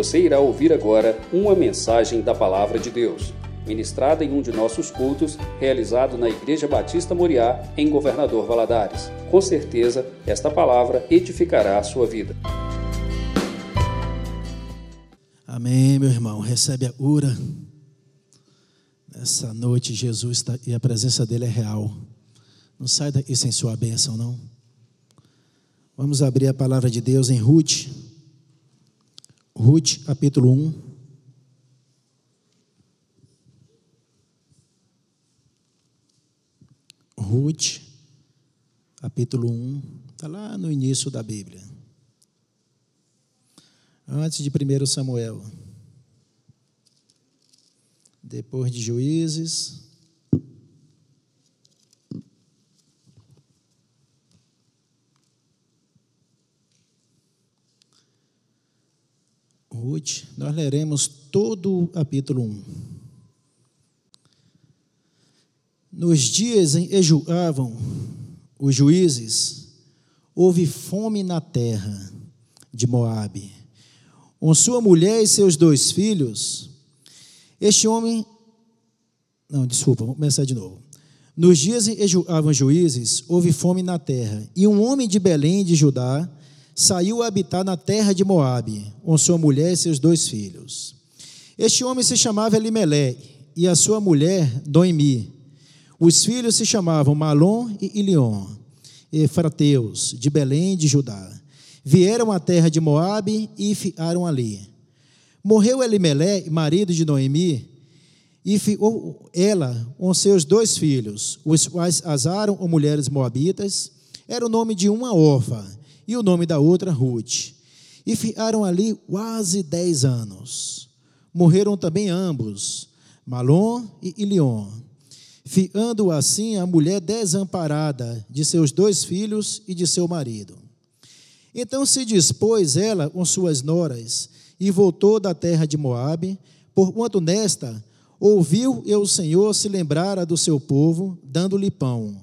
Você irá ouvir agora uma mensagem da Palavra de Deus, ministrada em um de nossos cultos, realizado na Igreja Batista Moriá, em Governador Valadares. Com certeza, esta palavra edificará a sua vida. Amém, meu irmão. Recebe a cura. Nessa noite, Jesus está e a presença dele é real. Não sai daí sem sua bênção, não. Vamos abrir a palavra de Deus em Ruth. Ruth, capítulo 1. Ruth, capítulo 1. Está lá no início da Bíblia. Antes de 1 Samuel. Depois de Juízes. Ruth, nós leremos todo o capítulo 1. Nos dias em que julgavam os juízes, houve fome na terra de Moabe. Com sua mulher e seus dois filhos, este homem. Não, desculpa, vamos começar de novo. Nos dias em que julgavam juízes, houve fome na terra, e um homem de Belém de Judá saiu a habitar na terra de Moabe, com sua mulher e seus dois filhos. Este homem se chamava Elimelé e a sua mulher Doimi. Os filhos se chamavam Malom e Ilion, efrateus, de Belém de Judá. Vieram à terra de Moabe e ficaram ali. Morreu Elimelé, marido de Noemi, e ficou ela com seus dois filhos, os quais asaram com mulheres moabitas. Era o nome de uma órfã e o nome da outra Ruth. E ficaram ali quase dez anos. Morreram também ambos, Malom e Ilion. Ficando assim a mulher desamparada de seus dois filhos e de seu marido. Então se dispôs ela com suas noras e voltou da terra de Moabe, porquanto nesta ouviu e o Senhor se lembrara do seu povo, dando-lhe pão.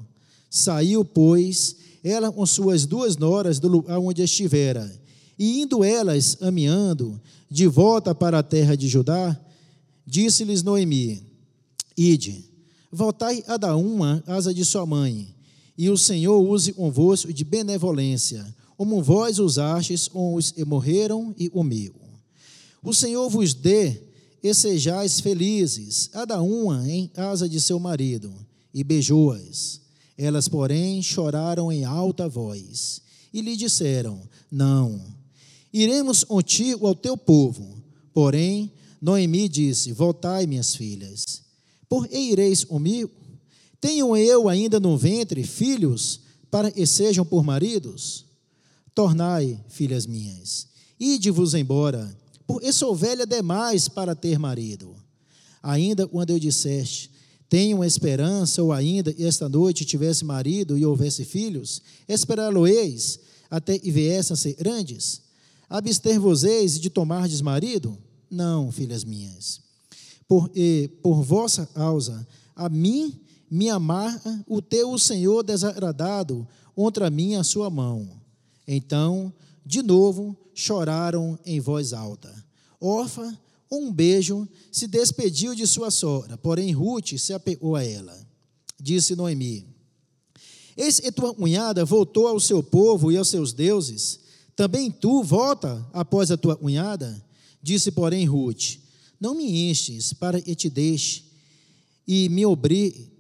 Saiu, pois, ela com suas duas noras do lugar onde estivera. E indo elas caminhando de volta para a terra de Judá, disse-lhes Noemi: Ide, voltai a dar uma asa de sua mãe, e o Senhor use convosco de benevolência, como vós usastes com os que morreram e comigo. O Senhor vos dê e sejais felizes, a dar uma em asa de seu marido, e beijou-as. Elas, porém, choraram em alta voz e lhe disseram: Não, iremos contigo ao teu povo. Porém, Noemi disse: Voltai, minhas filhas, por que ireis comigo? Tenho eu ainda no ventre filhos para que sejam por maridos? Tornai, filhas minhas, ide-vos embora, porque sou velha demais para ter marido. Ainda quando eu disseste, tenham esperança, ou ainda esta noite tivesse marido e houvesse filhos, esperá-lo-eis até que viessem a ser grandes? Abster-vos-eis de tomardes marido? Não, filhas minhas. Por, e, por vossa causa, a mim me amarra o teu Senhor desagradado contra mim a sua mão. Então, de novo, choraram em voz alta. Orfa um beijo, se despediu de sua sogra, porém Ruth se apegou a ela. Disse Noemi: Eis que tua cunhada voltou ao seu povo e aos seus deuses, também tu volta após a tua cunhada? Disse, porém, Ruth: Não me enches para que te deixe e me obrigue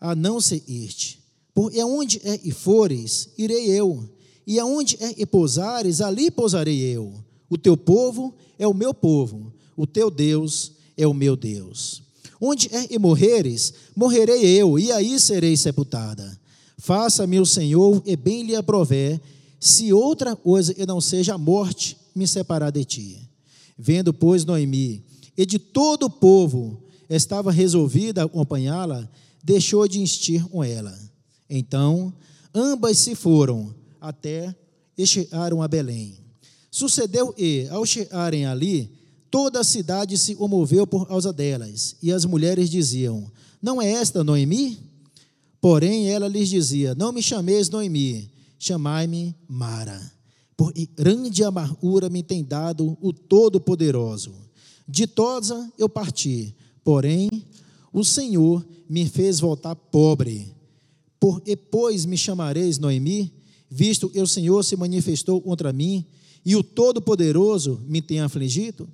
a não seguir-te. Porque aonde é e fores, irei eu, e aonde é e pousares, ali pousarei eu. O teu povo é o meu povo, o teu Deus é o meu Deus. Onde é que morreres, morrerei eu, e aí serei sepultada. Faça-me o Senhor, e bem lhe aprover, se outra coisa que não seja a morte me separar de ti. Vendo, pois, Noemi, e de todo o povo estava resolvida a acompanhá-la, deixou de insistir com ela. Então, ambas se foram até e chegaram a Belém. Sucedeu e, ao chegarem ali, Toda a cidade se comoveu por causa delas, e as mulheres diziam: Não é esta Noemi? Porém, ela lhes dizia: Não me chameis Noemi, chamai-me Mara, por grande amargura me tem dado o Todo-Poderoso. Ditosa eu parti, porém o Senhor me fez voltar pobre. Por, e pois me chamareis Noemi, visto que o Senhor se manifestou contra mim e o Todo-Poderoso me tem afligido?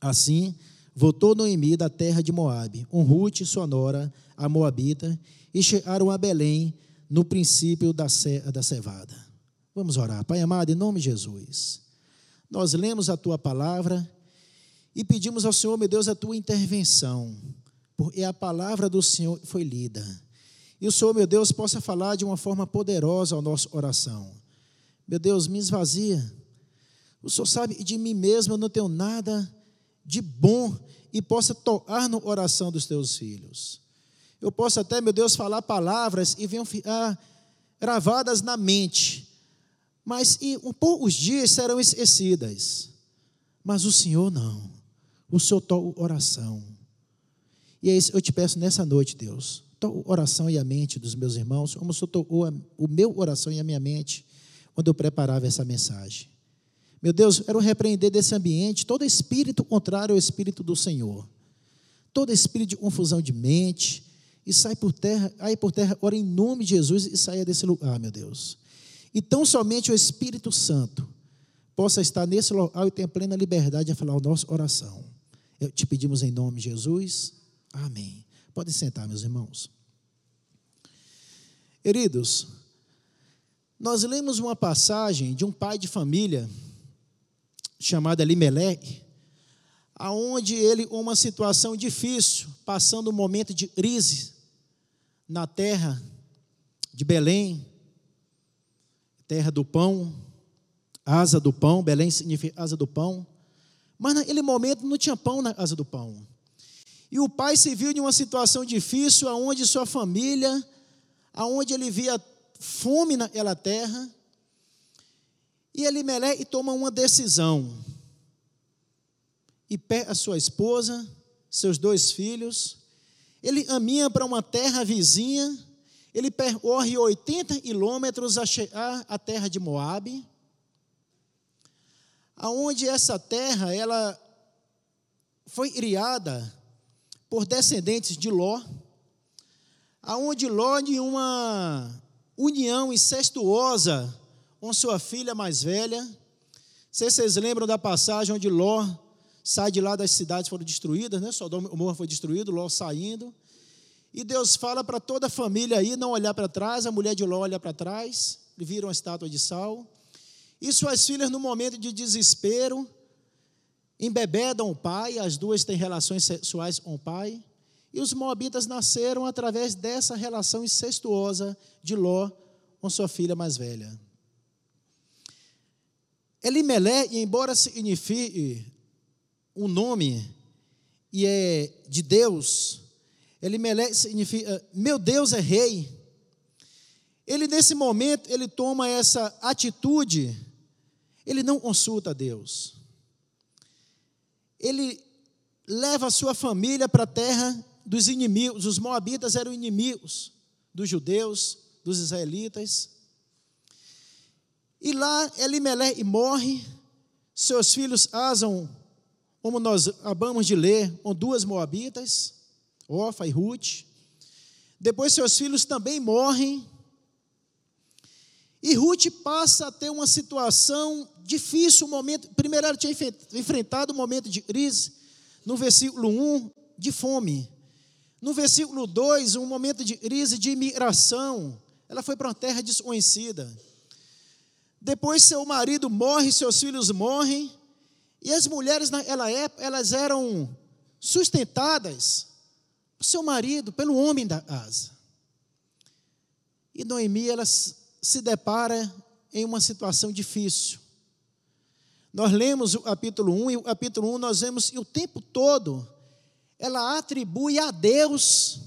Assim, voltou Noemi da terra de Moabe, um Ruth, sua nora, a Moabita, e chegaram a Belém no princípio da, da cevada. Vamos orar. Pai amado, em nome de Jesus, nós lemos a tua palavra e pedimos ao Senhor, meu Deus, a tua intervenção, porque a palavra do Senhor foi lida. E o Senhor, meu Deus, possa falar de uma forma poderosa a nossa oração. Meu Deus, me esvazia. O Senhor sabe de mim mesmo eu não tenho nada de bom e possa tocar no oração dos teus filhos. Eu posso até, meu Deus, falar palavras e venham ficar gravadas na mente, mas em poucos dias serão esquecidas. Mas o Senhor não. O Senhor toca oração. E é isso eu te peço nessa noite, Deus. Toca oração e a mente dos meus irmãos, como o Senhor tocou o meu oração e a minha mente quando eu preparava essa mensagem. Meu Deus, quero repreender desse ambiente todo espírito contrário ao espírito do Senhor. Todo espírito de confusão de mente, e sai por terra, aí por terra, ora em nome de Jesus e saia desse lugar, meu Deus. E tão somente o Espírito Santo possa estar nesse local e tenha plena liberdade de falar a nossa oração. Eu te pedimos em nome de Jesus. Amém. Podem sentar, meus irmãos. Queridos, nós lemos uma passagem de um pai de família chamado Elimelech, aonde ele, uma situação difícil, passando um momento de crise, na terra de Belém, terra do pão, asa do pão, Belém significa asa do pão, mas naquele momento não tinha pão na asa do pão. E o pai se viu em uma situação difícil, aonde sua família, aonde ele via fome naquela terra, e Elimelé e toma uma decisão. E pega sua esposa, seus dois filhos, ele caminha para uma terra vizinha, ele percorre 80 quilômetros a chegar à terra de Moabe, aonde essa terra ela foi criada por descendentes de Ló, aonde Ló de uma união incestuosa com sua filha mais velha. Se vocês lembram da passagem onde Ló sai de lá das cidades foram destruídas, né? Sodoma e Gomorra foi destruído, Ló saindo. E Deus fala para toda a família aí não olhar para trás, a mulher de Ló olha para trás, viram a estátua de sal. E suas filhas, no momento de desespero, embebedam o pai, as duas têm relações sexuais com o pai. E os moabitas nasceram através dessa relação incestuosa de Ló com sua filha mais velha. Elimelé, embora signifique um nome e é de Deus, Elimelech significa meu Deus é rei. Ele nesse momento ele toma essa atitude, ele não consulta Deus. Ele leva a sua família para a terra dos inimigos, os moabitas eram inimigos dos judeus, dos israelitas. E lá Elimelech morre, seus filhos asam como nós acabamos de ler, com duas moabitas, Ofa e Ruth. Depois seus filhos também morrem. E Ruth passa a ter uma situação difícil, um momento. Primeiro, ela tinha enfrentado um momento de crise, no versículo 1, de fome. No versículo 2, um momento de crise de imigração. Ela foi para uma terra desconhecida. Depois, seu marido morre, seus filhos morrem. E as mulheres naquela época, elas eram sustentadas por seu marido, pelo homem da casa. E Noemi, ela se depara em uma situação difícil. Nós lemos o capítulo 1 e o capítulo 1 nós vemos que o tempo todo ela atribui a Deus.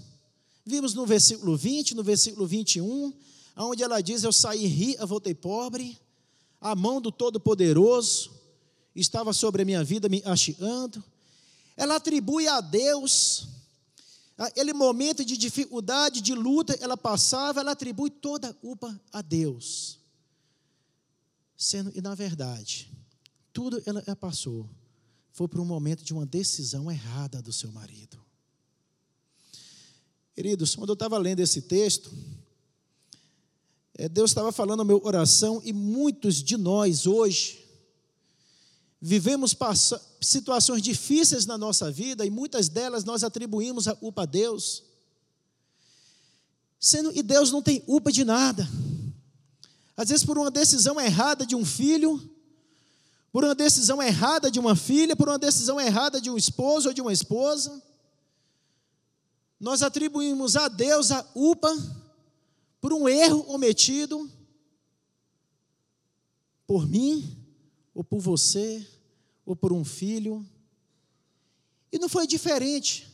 Vimos no versículo 20, no versículo 21, onde ela diz: Eu saí rica, voltei pobre, a mão do Todo-Poderoso estava sobre a minha vida me hasteando. Ela atribui a Deus aquele momento de dificuldade, de luta, ela passava, ela atribui toda a culpa a Deus. Sendo, e na verdade, tudo ela passou foi por um momento de uma decisão errada do seu marido. Queridos, quando eu estava lendo esse texto, Deus estava falando no meu oração e muitos de nós hoje vivemos situações difíceis na nossa vida e muitas delas nós atribuímos a culpa a Deus. Sendo e Deus não tem culpa de nada. Às vezes por uma decisão errada de um filho, por uma decisão errada de uma filha, por uma decisão errada de um esposo ou de uma esposa, nós atribuímos a Deus a culpa por um erro cometido por mim, ou por você, ou por um filho. E não foi diferente.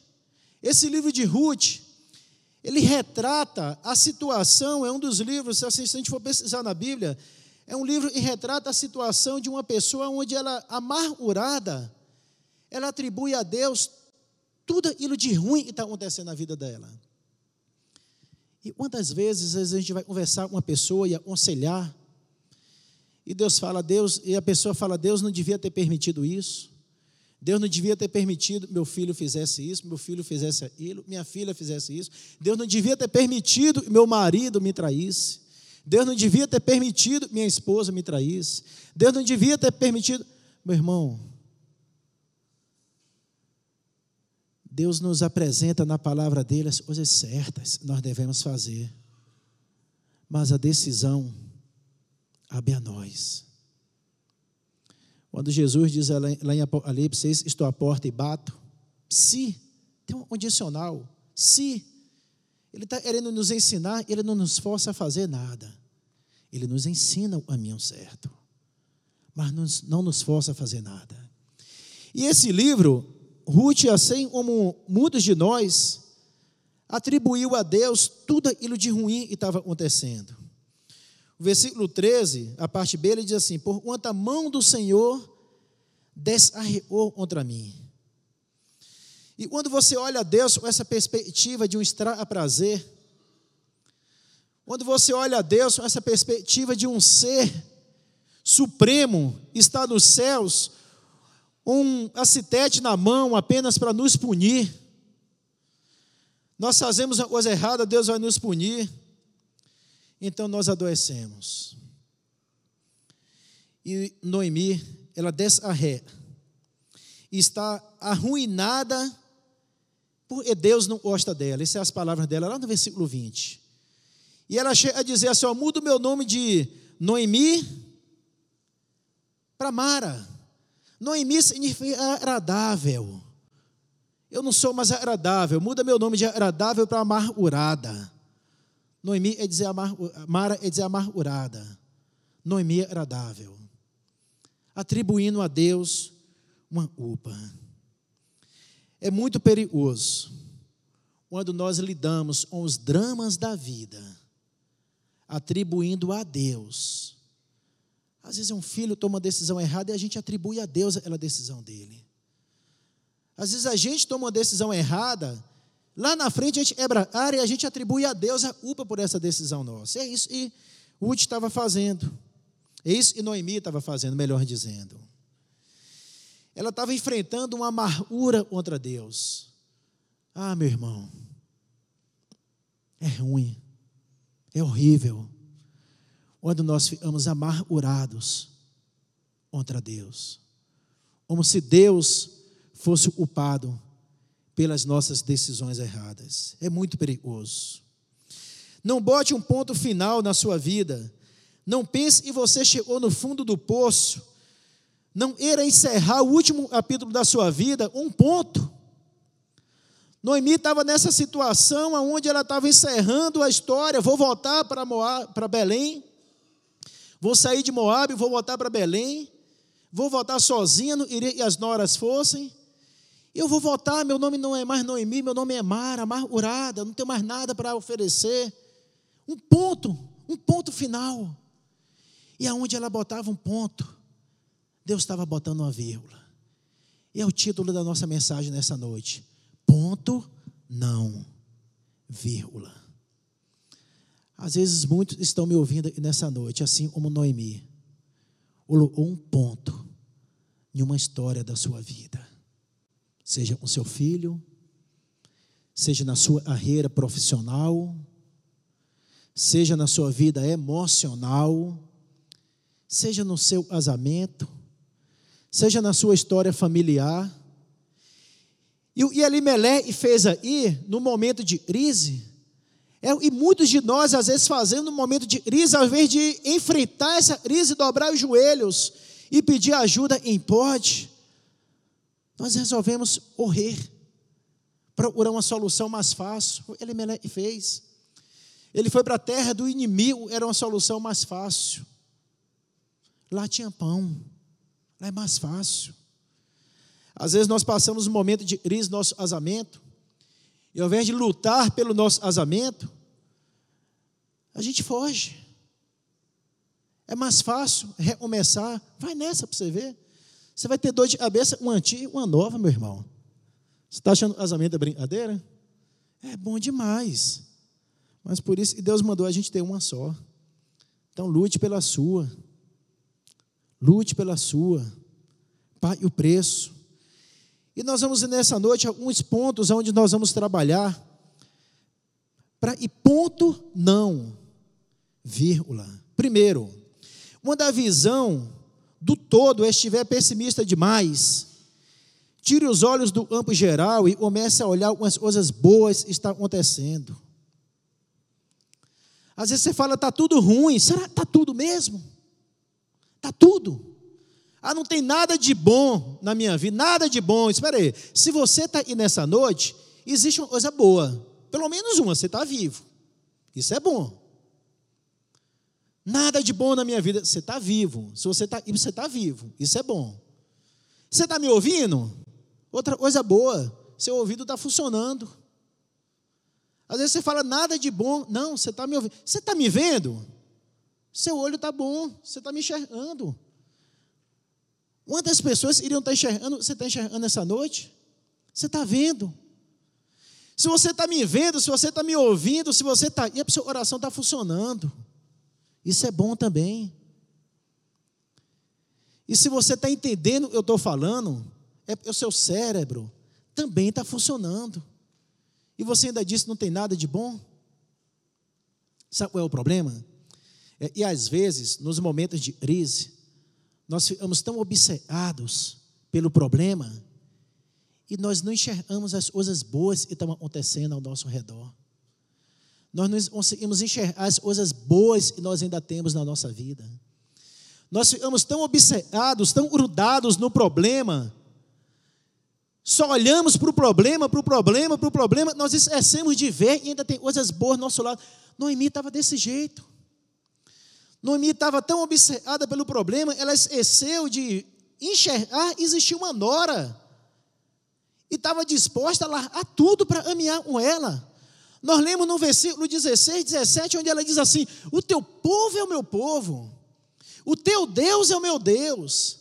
Esse livro de Ruth, ele retrata a situação, é um dos livros, se a gente for pesquisar na Bíblia, é um livro que retrata a situação de uma pessoa onde ela, amargurada, ela atribui a Deus tudo aquilo de ruim que está acontecendo na vida dela. E quantas vezes, a gente vai conversar com uma pessoa e aconselhar, e Deus fala, Deus, e a pessoa fala, Deus não devia ter permitido isso. Deus não devia ter permitido meu filho fizesse isso, meu filho fizesse aquilo, minha filha fizesse isso. Deus não devia ter permitido meu marido me traísse. Deus não devia ter permitido minha esposa me traísse. Deus não devia ter permitido. Meu irmão, Deus nos apresenta na palavra dele as coisas certas nós devemos fazer. Mas a decisão cabe a nós. Quando Jesus diz lá em Apocalipse, estou à porta e bato, se, tem um condicional, se, ele está querendo nos ensinar, ele não nos força a fazer nada. Ele nos ensina o caminho certo, mas não nos força a fazer nada. E esse livro Ruth, assim como muitos de nós, atribuiu a Deus tudo aquilo de ruim que estava acontecendo. O versículo 13, a parte B, ele diz assim: Por quanto a mão do Senhor desarreou contra mim. E quando você olha a Deus com essa perspectiva de um extra prazer, quando você olha a Deus com essa perspectiva de um ser supremo, está nos céus, um acitete na mão apenas para nos punir. Nós fazemos uma coisa errada, Deus vai nos punir. Então nós adoecemos. E Noemi, ela desce a ré. Está arruinada porque Deus não gosta dela. Essas são as palavras dela lá no versículo 20. E ela chega a dizer assim: ó, muda o meu nome de Noemi para Mara. Noemi significa agradável. Eu não sou mais agradável. Muda meu nome de agradável para amargurada. Noemi é dizer amar, Mara é dizer amargurada. Noemi é agradável. Atribuindo a Deus uma culpa. É muito perigoso quando nós lidamos com os dramas da vida, atribuindo a Deus às vezes um filho toma uma decisão errada e a gente atribui a Deus aquela decisão dele. Às vezes a gente toma uma decisão errada, lá na frente a gente quebra a área e a gente atribui a Deus a culpa por essa decisão nossa. É isso que Ruth estava fazendo. É isso que Noemi estava fazendo, melhor dizendo. Ela estava enfrentando uma amargura contra Deus. Ah, meu irmão, é ruim, é horrível quando nós ficamos amargurados contra Deus, como se Deus fosse culpado pelas nossas decisões erradas. É muito perigoso. Não bote um ponto final na sua vida. Não pense que você chegou no fundo do poço. Não era encerrar o último capítulo da sua vida, um ponto. Noemi estava nessa situação onde ela estava encerrando a história. Vou voltar para, Moab, para Belém. Vou sair de Moab, vou voltar para Belém. Vou voltar sozinha, e as noras fossem. Eu vou voltar, meu nome não é mais Noemi, meu nome é Mara, amargurada, não tenho mais nada para oferecer. Um ponto, um ponto final. E aonde ela botava um ponto, Deus estava botando uma vírgula. E é o título da nossa mensagem nessa noite. Ponto, não, vírgula. Às vezes muitos estão me ouvindo nessa noite, assim como Noemi. um ponto em uma história da sua vida, seja com seu filho, seja na sua carreira profissional, seja na sua vida emocional, seja no seu casamento, seja na sua história familiar. E, e Elimelé fez aí, no momento de crise, é, e muitos de nós, às vezes, fazendo no momento de crise, ao invés de enfrentar essa crise, dobrar os joelhos e pedir ajuda em pode, nós resolvemos correr, procurar uma solução mais fácil. Elimelé fez. Ele foi para a terra do inimigo, era uma solução mais fácil. Lá tinha pão, lá é mais fácil. Às vezes nós passamos um momento de crise no nosso casamento, e ao invés de lutar pelo nosso casamento, a gente foge. É mais fácil recomeçar. Vai nessa para você ver. Você vai ter dor de cabeça, uma antiga e uma nova, meu irmão. Você está achando casamento é brincadeira? É bom demais. Mas por isso que Deus mandou a gente ter uma só. Então lute pela sua. Lute pela sua. Pague o preço. E nós vamos nessa noite alguns pontos onde nós vamos trabalhar. E ponto não, vírgula. Primeiro, quando a visão do todo estiver pessimista demais, tire os olhos do campo geral e comece a olhar as coisas boas que estão acontecendo. Às vezes você fala, está tudo ruim. Será que está tudo mesmo? Está tudo. Ah, não tem nada de bom na minha vida, nada de bom. Espera aí, se você está aí nessa noite, existe uma coisa boa. Pelo menos uma, você está vivo. Isso é bom. Nada de bom na minha vida, você está vivo. Se você está você está vivo, isso é bom. Você está me ouvindo? Outra coisa boa, seu ouvido está funcionando. Às vezes você fala nada de bom. Não, você está me ouvindo. Você está me vendo? Seu olho está bom, você está me enxergando. Quantas pessoas iriam estar tá enxergando? Você está enxergando essa noite? Você está vendo? Se você está me vendo, se você está me ouvindo, se você está. E a sua oração está funcionando. Isso é bom também. E se você está entendendo o que eu estou falando, é o seu cérebro também está funcionando. E você ainda disse não tem nada de bom? Sabe qual é o problema? É, e às vezes, nos momentos de crise, nós ficamos tão obcecados pelo problema e nós não enxergamos as coisas boas que estão acontecendo ao nosso redor. Nós não conseguimos enxergar as coisas boas que nós ainda temos na nossa vida. Nós ficamos tão obcecados, tão grudados no problema, só olhamos para o problema, para o problema, para o problema, nós esquecemos de ver e ainda tem coisas boas do nosso lado. Noemi estava desse jeito. Noemi estava tão obcecada pelo problema, ela esqueceu de enxergar, existia uma nora. E estava disposta a largar tudo para amear com ela. Nós lemos no versículo 16, 17, onde ela diz assim: O teu povo é o meu povo, o teu Deus é o meu Deus.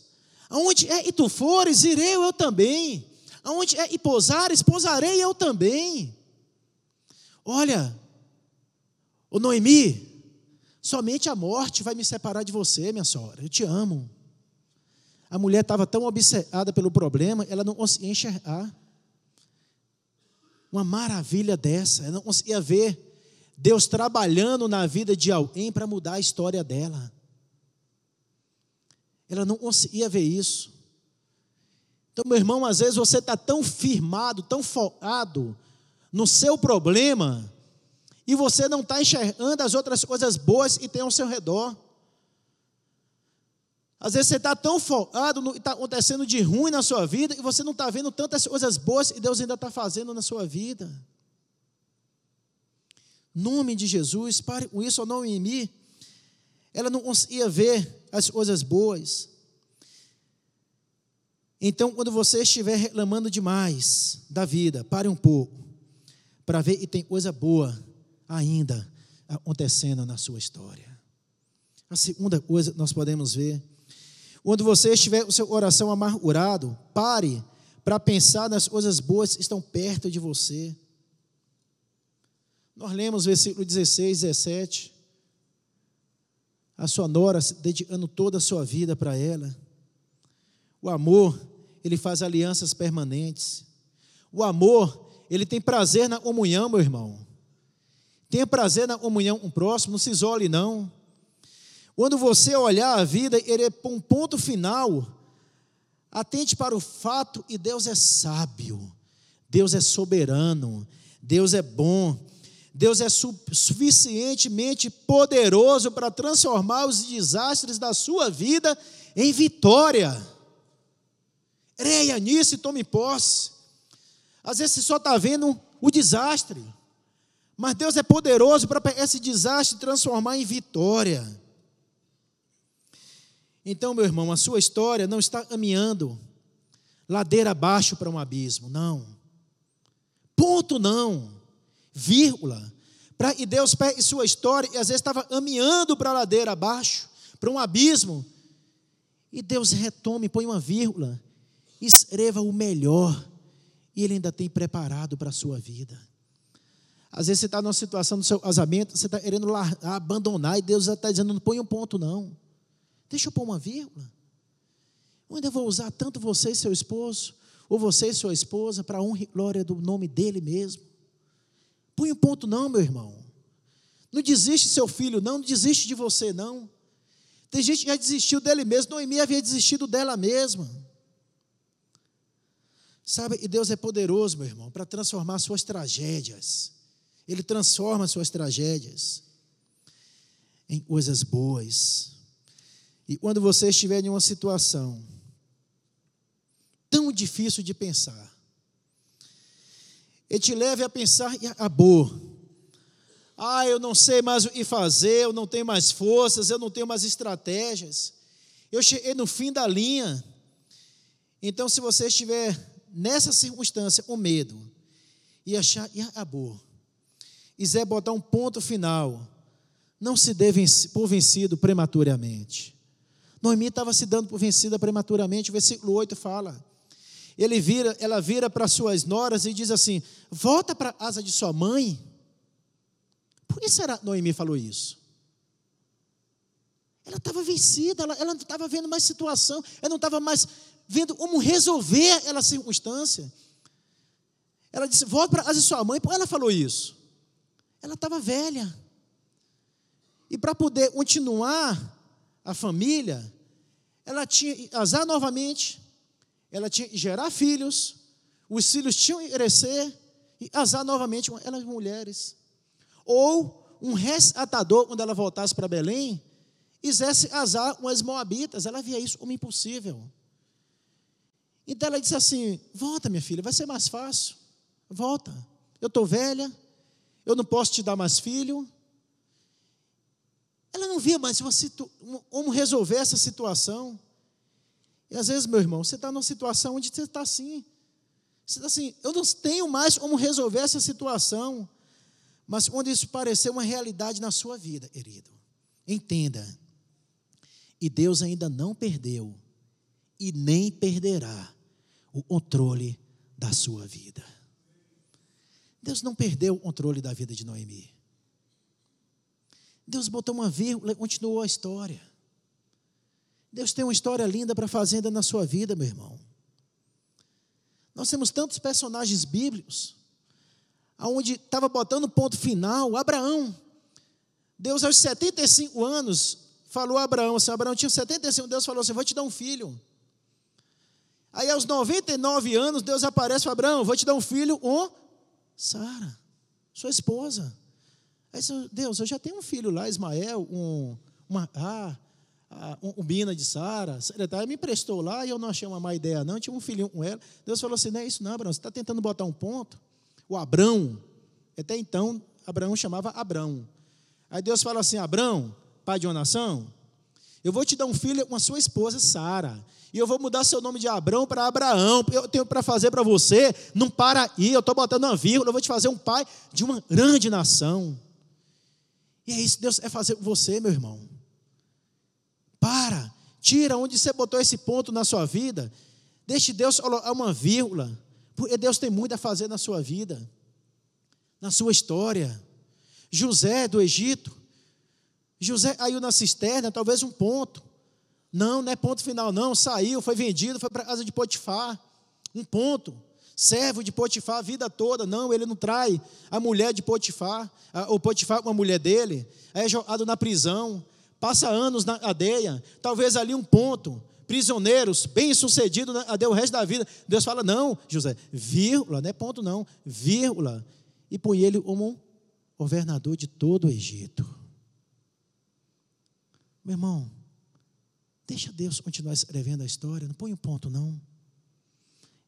Aonde é e tu fores, irei eu também. Aonde é e pousares, pousarei eu também. Olha, o Noemi, somente a morte vai me separar de você, minha sogra. Eu te amo. A mulher estava tão obcecada pelo problema, ela não conseguia enxergar. Uma maravilha dessa, ela não conseguia ver Deus trabalhando na vida de alguém para mudar a história dela. Ela não conseguia ver isso. Então, meu irmão, às vezes você está tão firmado, tão focado no seu problema, e você não está enxergando as outras coisas boas que tem ao seu redor. Às vezes você está tão focado no que está acontecendo de ruim na sua vida e você não está vendo tantas coisas boas que Deus ainda está fazendo na sua vida. Nome de Jesus, pare com isso ou não em mim. Ela não conseguia ver as coisas boas. Então, quando você estiver reclamando demais da vida, pare um pouco, para ver que tem coisa boa ainda acontecendo na sua história. A segunda coisa que nós podemos ver, quando você estiver com seu coração amargurado, pare para pensar nas coisas boas que estão perto de você. Nós lemos versículo 16, 17. a sua nora dedicando toda a sua vida para ela. O amor, ele faz alianças permanentes. O amor, ele tem prazer na comunhão, meu irmão. Tenha prazer na comunhão com o próximo, não se isole, não. Quando você olhar a vida, ele é um ponto final. Atente para o fato, e Deus é sábio, Deus é soberano, Deus é bom, Deus é su suficientemente poderoso para transformar os desastres da sua vida em vitória. Creia nisso e tome posse. Às vezes você só está vendo o desastre, mas Deus é poderoso para esse desastre transformar em vitória. Então, meu irmão, a sua história não está caminhando ladeira abaixo para um abismo, não. Ponto não vírgula. Pra, e Deus pega sua história e às vezes estava caminhando para a ladeira abaixo, para um abismo. E Deus retome, põe uma vírgula, escreva o melhor. E Ele ainda tem preparado para a sua vida. Às vezes você está numa situação do seu casamento, você está querendo largar, abandonar, e Deus está dizendo: não põe um ponto, não. Deixa eu pôr uma vírgula. Eu ainda vou usar tanto você e seu esposo, ou você e sua esposa, para honra e glória do nome dele mesmo. Põe um ponto, não, meu irmão. Não desiste seu filho, não, não desiste de você, não. Tem gente que já desistiu dele mesmo, Noemi havia desistido dela mesma. Sabe, e Deus é poderoso, meu irmão, para transformar suas tragédias. Ele transforma suas tragédias em coisas boas. E quando você estiver em uma situação tão difícil de pensar, ele te leve a pensar e acabou. Ah, eu não sei mais o que fazer, eu não tenho mais forças, eu não tenho mais estratégias. Eu cheguei no fim da linha. Então, se você estiver nessa circunstância com medo e achar e acabou, e quiser botar um ponto final, não se dê por vencido prematuramente. Noemi estava se dando por vencida prematuramente, o versículo 8 fala ele vira, ela vira para suas noras e diz assim: Volta para a asa de sua mãe. Por que será Noemi falou isso? Ela estava vencida, ela, ela não estava vendo mais situação, ela não estava mais vendo como resolver aquela circunstância. Ela disse: Volta para a casa de sua mãe. Por que ela falou isso? Ela estava velha. E para poder continuar a família, ela tinha que novamente, ela tinha que gerar filhos, os filhos tinham que crescer e casar novamente elas mulheres. Ou um resgatador, quando ela voltasse para Belém, quisesse casar com as moabitas, ela via isso como impossível. Então ela disse assim: Volta, minha filha, vai ser mais fácil. Volta. Eu estou velha, eu não posso te dar mais filho. Ela não via mais como resolver essa situação. E às vezes, meu irmão, você está numa situação onde você está assim. Você está assim, eu não tenho mais como resolver essa situação. Mas quando isso parecer uma realidade na sua vida, querido, entenda. E Deus ainda não perdeu e nem perderá o controle da sua vida. Deus não perdeu o controle da vida de Noemi. Deus botou uma vírgula e continuou a história. Deus tem uma história linda para a fazenda na sua vida, meu irmão. Nós temos tantos personagens bíblicos, aonde estava botando ponto final, Abraão. Deus, aos 75 anos, falou a Abraão, assim, Abraão tinha 75, Deus falou assim: vou te dar um filho. Aí, aos 99 anos, Deus aparece para Abraão: vou te dar um filho, com Sara, sua esposa. Aí, Deus, eu já tenho um filho lá, Ismael, um, uma, ah, um, Bina de Sara, secretária me emprestou lá e eu não achei uma má ideia, não. Tinha um filhinho com ela. Deus falou assim: não é isso, não, Abraão. Você está tentando botar um ponto. O Abrão, até então, Abraão chamava Abrão. Aí Deus fala assim: Abrão, pai de uma nação, eu vou te dar um filho com a sua esposa, Sara. E eu vou mudar seu nome de Abrão para Abraão. Eu tenho para fazer para você. Não para aí, eu estou botando uma vírgula. Eu vou te fazer um pai de uma grande nação. E é isso que Deus é fazer com você, meu irmão. Para, tira onde você botou esse ponto na sua vida. Deixe Deus colocar uma vírgula, porque Deus tem muito a fazer na sua vida, na sua história. José do Egito, José caiu na cisterna, talvez um ponto. Não, não é ponto final, não. Saiu, foi vendido, foi para a casa de Potifar. Um ponto. Servo de Potifar a vida toda. Não, ele não trai a mulher de Potifar. O Potifar com a mulher dele. É jogado na prisão. Passa anos na cadeia. Talvez ali um ponto. Prisioneiros, bem sucedido até o resto da vida. Deus fala: não, José, vírgula, não é ponto não, vírgula. E põe ele como governador de todo o Egito. Meu irmão, deixa Deus continuar escrevendo a história, não põe um ponto, não.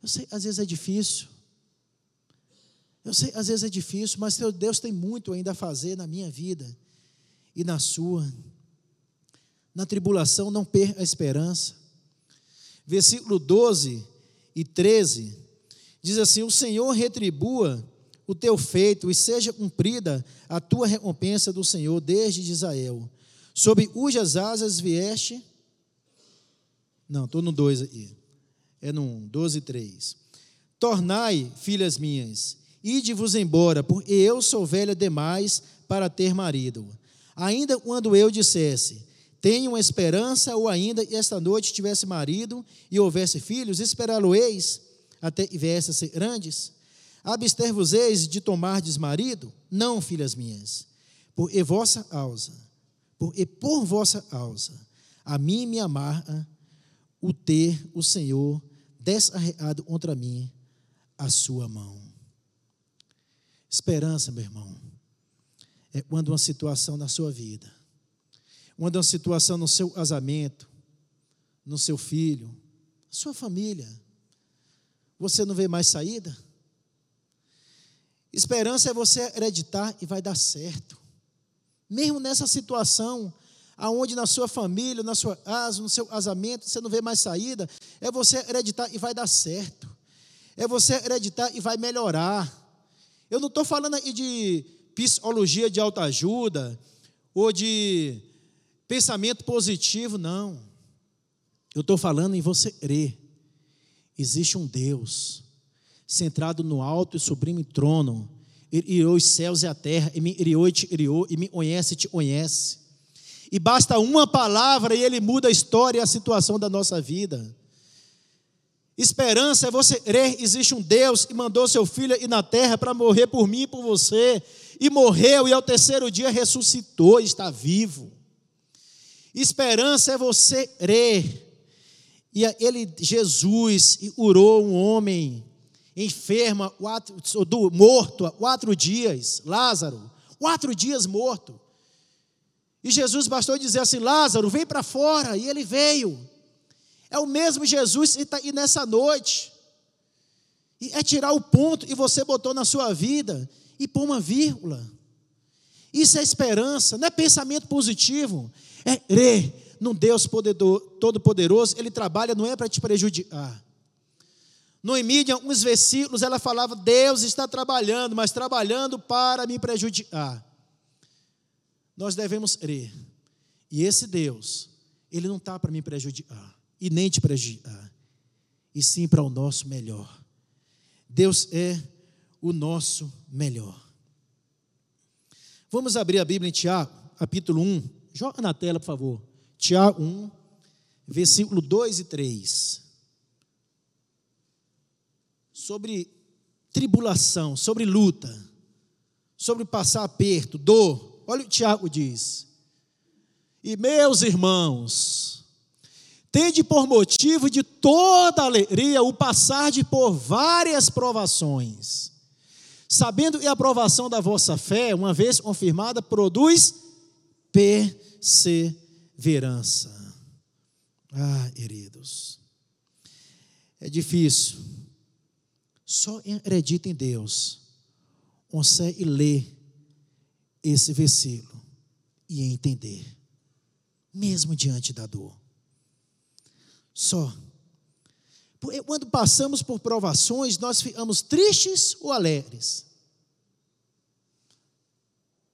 Eu sei, às vezes é difícil. Eu sei, às vezes é difícil, mas Deus tem muito ainda a fazer na minha vida e na sua. Na tribulação, não perca a esperança. Versículo 12 e 13 diz assim: O Senhor retribua o teu feito e seja cumprida a tua recompensa do Senhor desde Israel sobre cujas asas vieste. Não, estou no 2 aí. É no 1, 12, 3. Tornai, filhas minhas, ide-vos embora, porque eu sou velha demais para ter marido. Ainda quando eu dissesse, tenho esperança, ou ainda esta noite tivesse marido e houvesse filhos, esperá-lo-eis até viesse a ser grandes? Abster-vos-eis de tomardes marido? Não, filhas minhas, por e vossa causa por, e por vossa causa, a mim me amarra o ter o Senhor desarreado contra mim a sua mão. Esperança, meu irmão, é quando uma situação na sua vida, quando uma situação no seu casamento, no seu filho, sua família, você não vê mais saída? Esperança é você acreditar e vai dar certo. Mesmo nessa situação, aonde na sua família, na sua casa, no seu casamento, você não vê mais saída, é você acreditar e vai dar certo. É você acreditar e vai melhorar. Eu não estou falando aí de psicologia de autoajuda ou de pensamento positivo, não. Eu estou falando em você crer. Existe um Deus centrado no alto e sublime trono criou os céus e a terra, e me criou e te criou, e me conhece e te conhece. E basta uma palavra e ele muda a história e a situação da nossa vida. Esperança é você crer, existe um Deus que mandou seu filho ir na terra para morrer por mim e por você, e morreu e ao terceiro dia ressuscitou, está vivo. Esperança é você crer. E ele, Jesus, curou um homem do, morto há quatro dias, Lázaro, quatro dias morto. E Jesus bastou dizer assim: Lázaro, vem para fora. E ele veio. É o mesmo Jesus que está aí nessa noite. E é tirar o ponto e você botou na sua vida e pôr uma vírgula. Isso é esperança, não é pensamento positivo. É crer num Deus todo-poderoso. Ele trabalha, não é para te prejudicar. Noemídia, alguns versículos, ela falava: Deus está trabalhando, mas trabalhando para me prejudicar. Nós devemos crer. E esse Deus, ele não está para me prejudicar, e nem te prejudicar, e sim para o nosso melhor. Deus é o nosso melhor. Vamos abrir a Bíblia em Tiago, capítulo 1. Joga na tela, por favor. Tiago 1, versículo 2 e 3 sobre tribulação, sobre luta, sobre passar aperto, dor. Olha o Tiago diz. E meus irmãos, tende por motivo de toda alegria o passar de por várias provações, sabendo que a aprovação da vossa fé, uma vez confirmada, produz perseverança. Ah, queridos, é difícil só acredita em Deus consegue ler esse versículo e entender, mesmo diante da dor. Só. Porque quando passamos por provações, nós ficamos tristes ou alegres?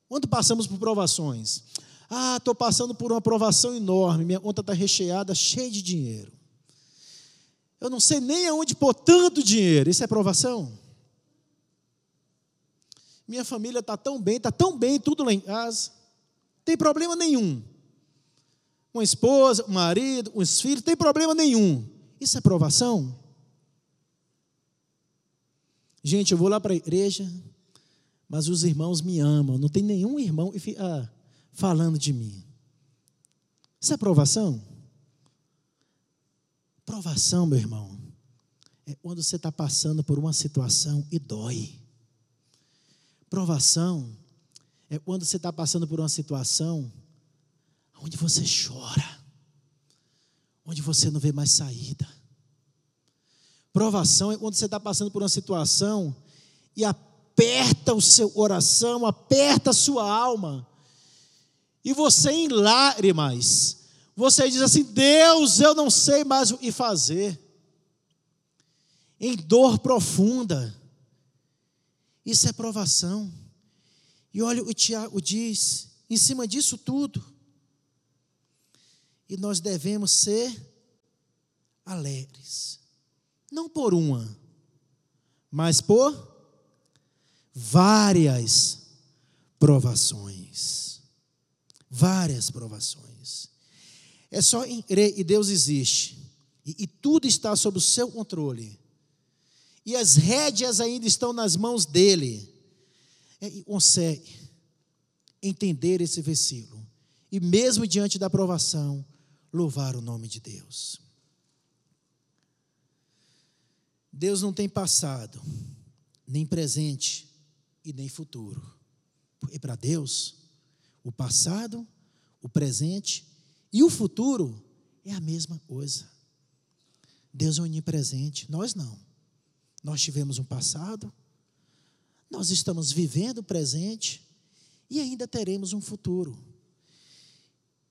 Quando passamos por provações, ah, estou passando por uma provação enorme, minha conta está recheada, cheia de dinheiro. Eu não sei nem aonde pôr tanto dinheiro. Isso é provação? Minha família está tão bem, está tão bem, tudo lá em casa. Tem problema nenhum. Uma esposa, um marido, uns filhos, tem problema nenhum. Isso é provação? Gente, eu vou lá para a igreja, mas os irmãos me amam. Não tem nenhum irmão ah, falando de mim. Isso é provação? Provação, meu irmão, é quando você está passando por uma situação e dói. Provação é quando você está passando por uma situação onde você chora, onde você não vê mais saída. Provação é quando você está passando por uma situação e aperta o seu coração, aperta a sua alma, e você em lágrimas, você diz assim: Deus, eu não sei mais o que fazer. Em dor profunda. Isso é provação. E olha, o Tiago diz, em cima disso tudo, e nós devemos ser alegres, não por uma, mas por várias provações. Várias provações. É só crer e Deus existe, e, e tudo está sob o seu controle, e as rédeas ainda estão nas mãos dEle é, consegue entender esse versículo. E mesmo diante da provação, louvar o nome de Deus. Deus não tem passado, nem presente e nem futuro. E para Deus, o passado, o presente e o futuro é a mesma coisa. Deus é onipresente, nós não. Nós tivemos um passado, nós estamos vivendo o presente e ainda teremos um futuro.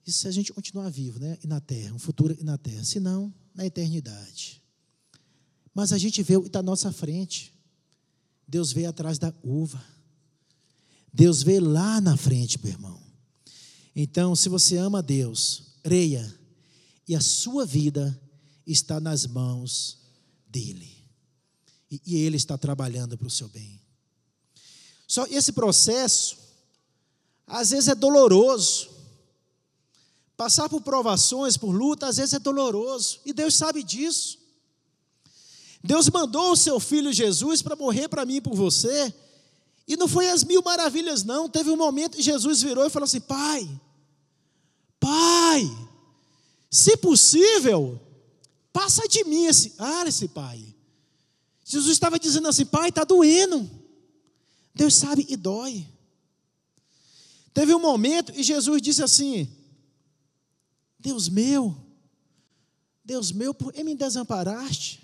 Isso se a gente continuar vivo, né? E na terra, um futuro na terra. Se não, na eternidade. Mas a gente vê o que está à nossa frente. Deus vê atrás da uva. Deus vê lá na frente, meu irmão. Então, se você ama Deus, creia. E a sua vida está nas mãos dEle. E, e Ele está trabalhando para o seu bem. Só esse processo, às vezes é doloroso. Passar por provações, por luta, às vezes é doloroso. E Deus sabe disso. Deus mandou o seu filho Jesus para morrer para mim e por você. E não foi as mil maravilhas, não. Teve um momento que Jesus virou e falou assim: Pai, Pai, se possível, passa de mim esse. Ah, esse pai. Jesus estava dizendo assim: Pai, está doendo. Deus sabe e dói. Teve um momento e Jesus disse assim: Deus meu, Deus meu, por que me desamparaste?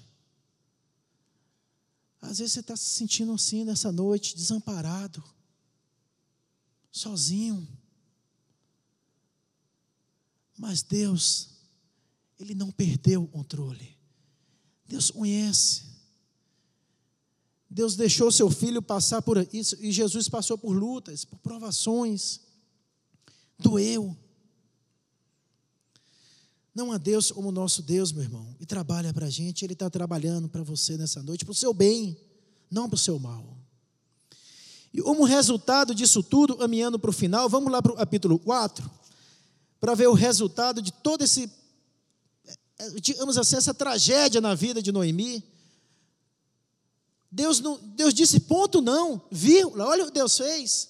Às vezes você está se sentindo assim nessa noite, desamparado, sozinho. Mas Deus, Ele não perdeu o controle. Deus conhece. Deus deixou seu filho passar por isso, e Jesus passou por lutas, por provações. Doeu. Não há Deus como o nosso Deus, meu irmão, e trabalha para a gente, Ele está trabalhando para você nessa noite, para o seu bem, não para o seu mal. E como resultado disso tudo, caminhando para o final, vamos lá para o capítulo 4, para ver o resultado de todo esse, digamos assim, essa tragédia na vida de Noemi. Deus, não, Deus disse ponto não, vírgula, olha o que Deus fez.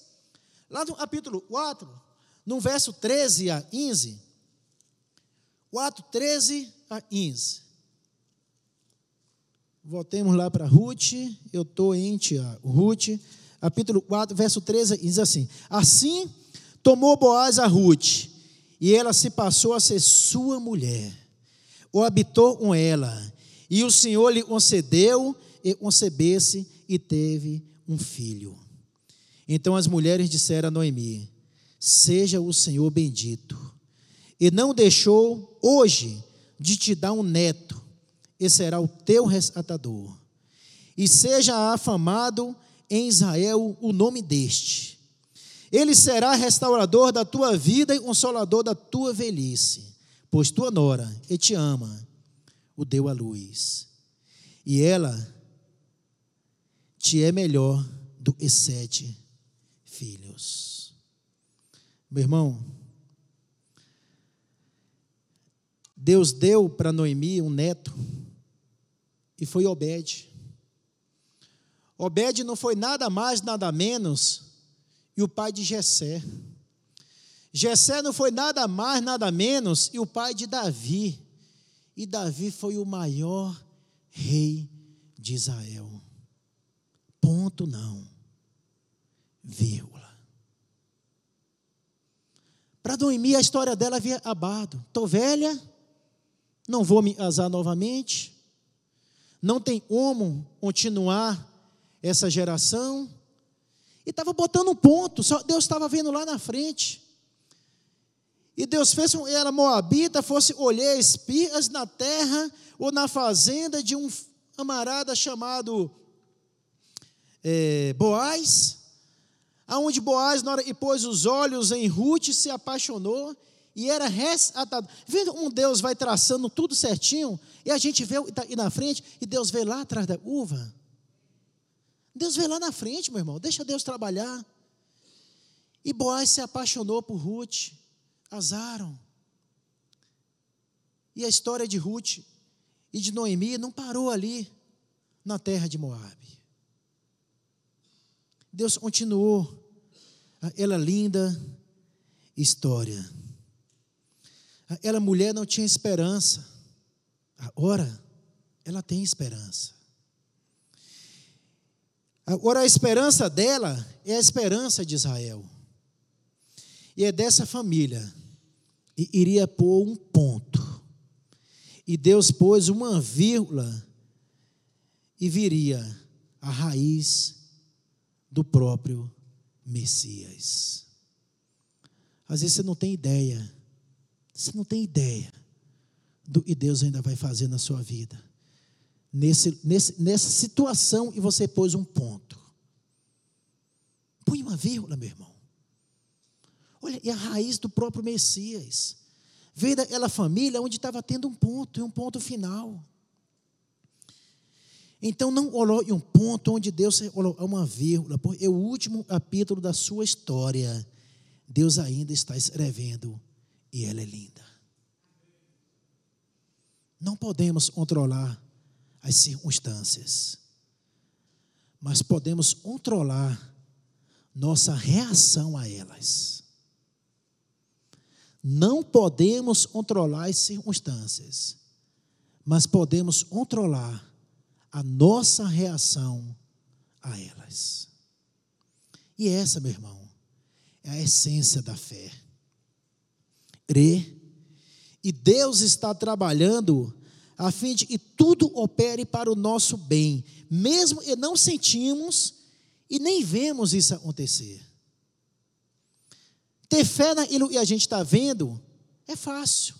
Lá no capítulo 4, no verso 13 a 15, 4, 13 a 15. Voltemos lá para Ruth, eu estou em Tiago. Ruth, capítulo 4, verso 13, diz assim: Assim tomou Boaz a Ruth, e ela se passou a ser sua mulher, o habitou com ela, e o Senhor lhe concedeu e concebesse e teve um filho. Então as mulheres disseram a Noemi: Seja o Senhor bendito, e não deixou hoje de te dar um neto, e será o teu resgatador. E seja afamado em Israel o nome deste. Ele será restaurador da tua vida e consolador da tua velhice, pois tua nora, e te ama, o deu à luz. E ela te é melhor do que sete filhos. Meu irmão, Deus deu para Noemi um neto e foi Obed. Obed não foi nada mais, nada menos, e o pai de Jessé. Jessé não foi nada mais, nada menos, e o pai de Davi. E Davi foi o maior rei de Israel. Ponto não. Vírgula. Para Noemi, a história dela havia abado. Estou velha, não vou me casar novamente, não tem como continuar essa geração. E estava botando um ponto, só Deus estava vendo lá na frente. E Deus fez com que ela, Moabita, fosse olhar espias na terra ou na fazenda de um camarada chamado é, Boaz, aonde Boaz, na hora e pôs os olhos em Ruth, se apaixonou e era resatado. Vendo um Deus vai traçando tudo certinho, e a gente vê e tá na frente, e Deus vê lá atrás da uva. Deus vê lá na frente, meu irmão, deixa Deus trabalhar. E Boaz se apaixonou por Ruth, azaram. E a história de Ruth e de Noemi não parou ali na terra de Moabe. Deus continuou ela linda história. Ela mulher não tinha esperança. Agora ela tem esperança. Agora a esperança dela é a esperança de Israel. E é dessa família. E iria pôr um ponto. E Deus pôs uma vírgula e viria a raiz do próprio Messias. Às vezes você não tem ideia, você não tem ideia do que Deus ainda vai fazer na sua vida. Nesse, nesse, nessa situação e você pôs um ponto. Põe uma vírgula, meu irmão. Olha, e a raiz do próprio Messias. Veio daquela família onde estava tendo um ponto e um ponto final. Então não coloque um ponto onde Deus colocou uma vírgula, porque é o último capítulo da sua história. Deus ainda está escrevendo e ela é linda. Não podemos controlar as circunstâncias, mas podemos controlar nossa reação a elas. Não podemos controlar as circunstâncias, mas podemos controlar a nossa reação a elas. E essa, meu irmão, é a essência da fé. Crer, e Deus está trabalhando a fim de que tudo opere para o nosso bem, mesmo que não sentimos e nem vemos isso acontecer. Ter fé naquilo que a gente está vendo é fácil.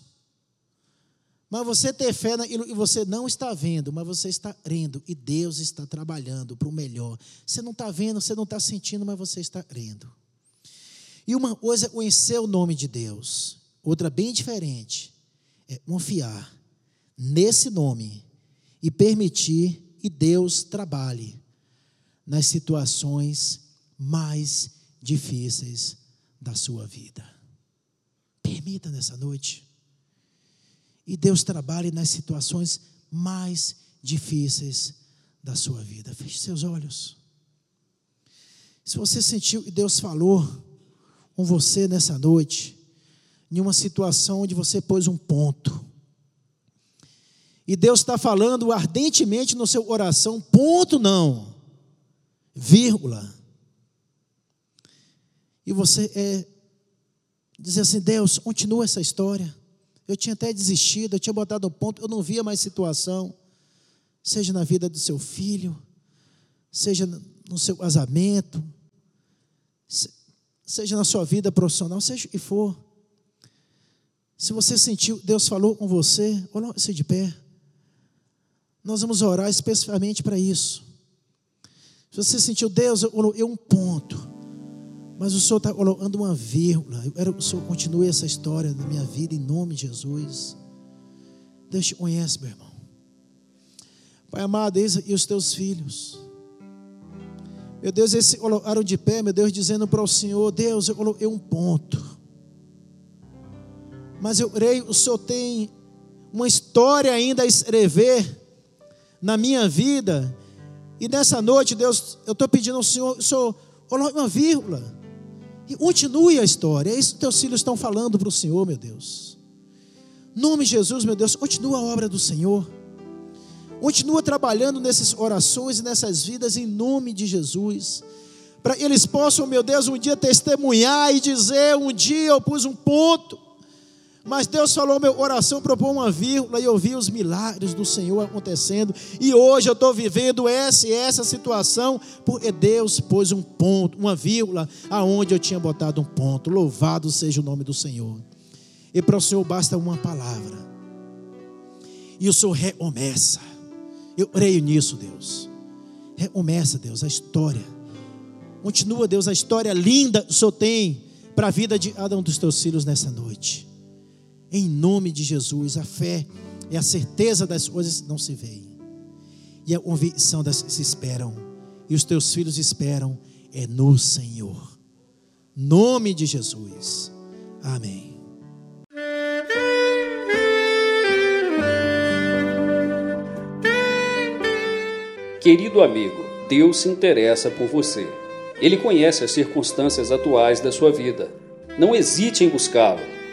Mas você ter fé naquilo que você não está vendo, mas você está crendo e Deus está trabalhando para o melhor. Você não está vendo, você não está sentindo, mas você está crendo. E uma coisa é conhecer o nome de Deus, outra bem diferente é confiar nesse nome e permitir que Deus trabalhe nas situações mais difíceis da sua vida. Permita nessa noite e Deus trabalhe nas situações mais difíceis da sua vida. Feche seus olhos. Se você sentiu que Deus falou com você nessa noite, em uma situação onde você pôs um ponto, e Deus está falando ardentemente no seu coração, ponto não, vírgula. E você é dizer assim: Deus, continua essa história. Eu tinha até desistido, eu tinha botado o ponto, eu não via mais situação, seja na vida do seu filho, seja no seu casamento, seja na sua vida profissional, seja o que for. Se você sentiu, Deus falou com você, coloque-se de pé. Nós vamos orar especificamente para isso. Se você sentiu, Deus, eu um ponto. Mas o Senhor está colocando uma vírgula. Eu quero que o Senhor continue essa história na minha vida, em nome de Jesus. Deus te conhece, meu irmão. Pai amado, eis e os teus filhos. Meu Deus, eles se colocaram de pé, meu Deus, dizendo para o Senhor: Deus, eu coloquei um ponto. Mas eu creio, o Senhor tem uma história ainda a escrever na minha vida. E nessa noite, Deus, eu estou pedindo ao Senhor, Senhor, coloque uma vírgula. E continue a história. É isso que teus filhos estão falando para o Senhor, meu Deus. Nome de Jesus, meu Deus, continua a obra do Senhor. Continua trabalhando nessas orações e nessas vidas em nome de Jesus. Para que eles possam, meu Deus, um dia testemunhar e dizer: um dia eu pus um ponto. Mas Deus falou, meu coração propôs uma vírgula e eu vi os milagres do Senhor acontecendo. E hoje eu estou vivendo essa e essa situação, porque Deus pôs um ponto, uma vírgula, aonde eu tinha botado um ponto. Louvado seja o nome do Senhor. E para o Senhor basta uma palavra. E o Senhor recomeça. Eu creio nisso, Deus. Recomeça, Deus, a história. Continua, Deus, a história linda que o Senhor tem para a vida de cada um dos teus filhos nessa noite. Em nome de Jesus, a fé é a certeza das coisas que não se veem. E a convicção das que se esperam. E os teus filhos esperam é no Senhor. Nome de Jesus. Amém. Querido amigo, Deus se interessa por você. Ele conhece as circunstâncias atuais da sua vida. Não hesite em buscá-lo.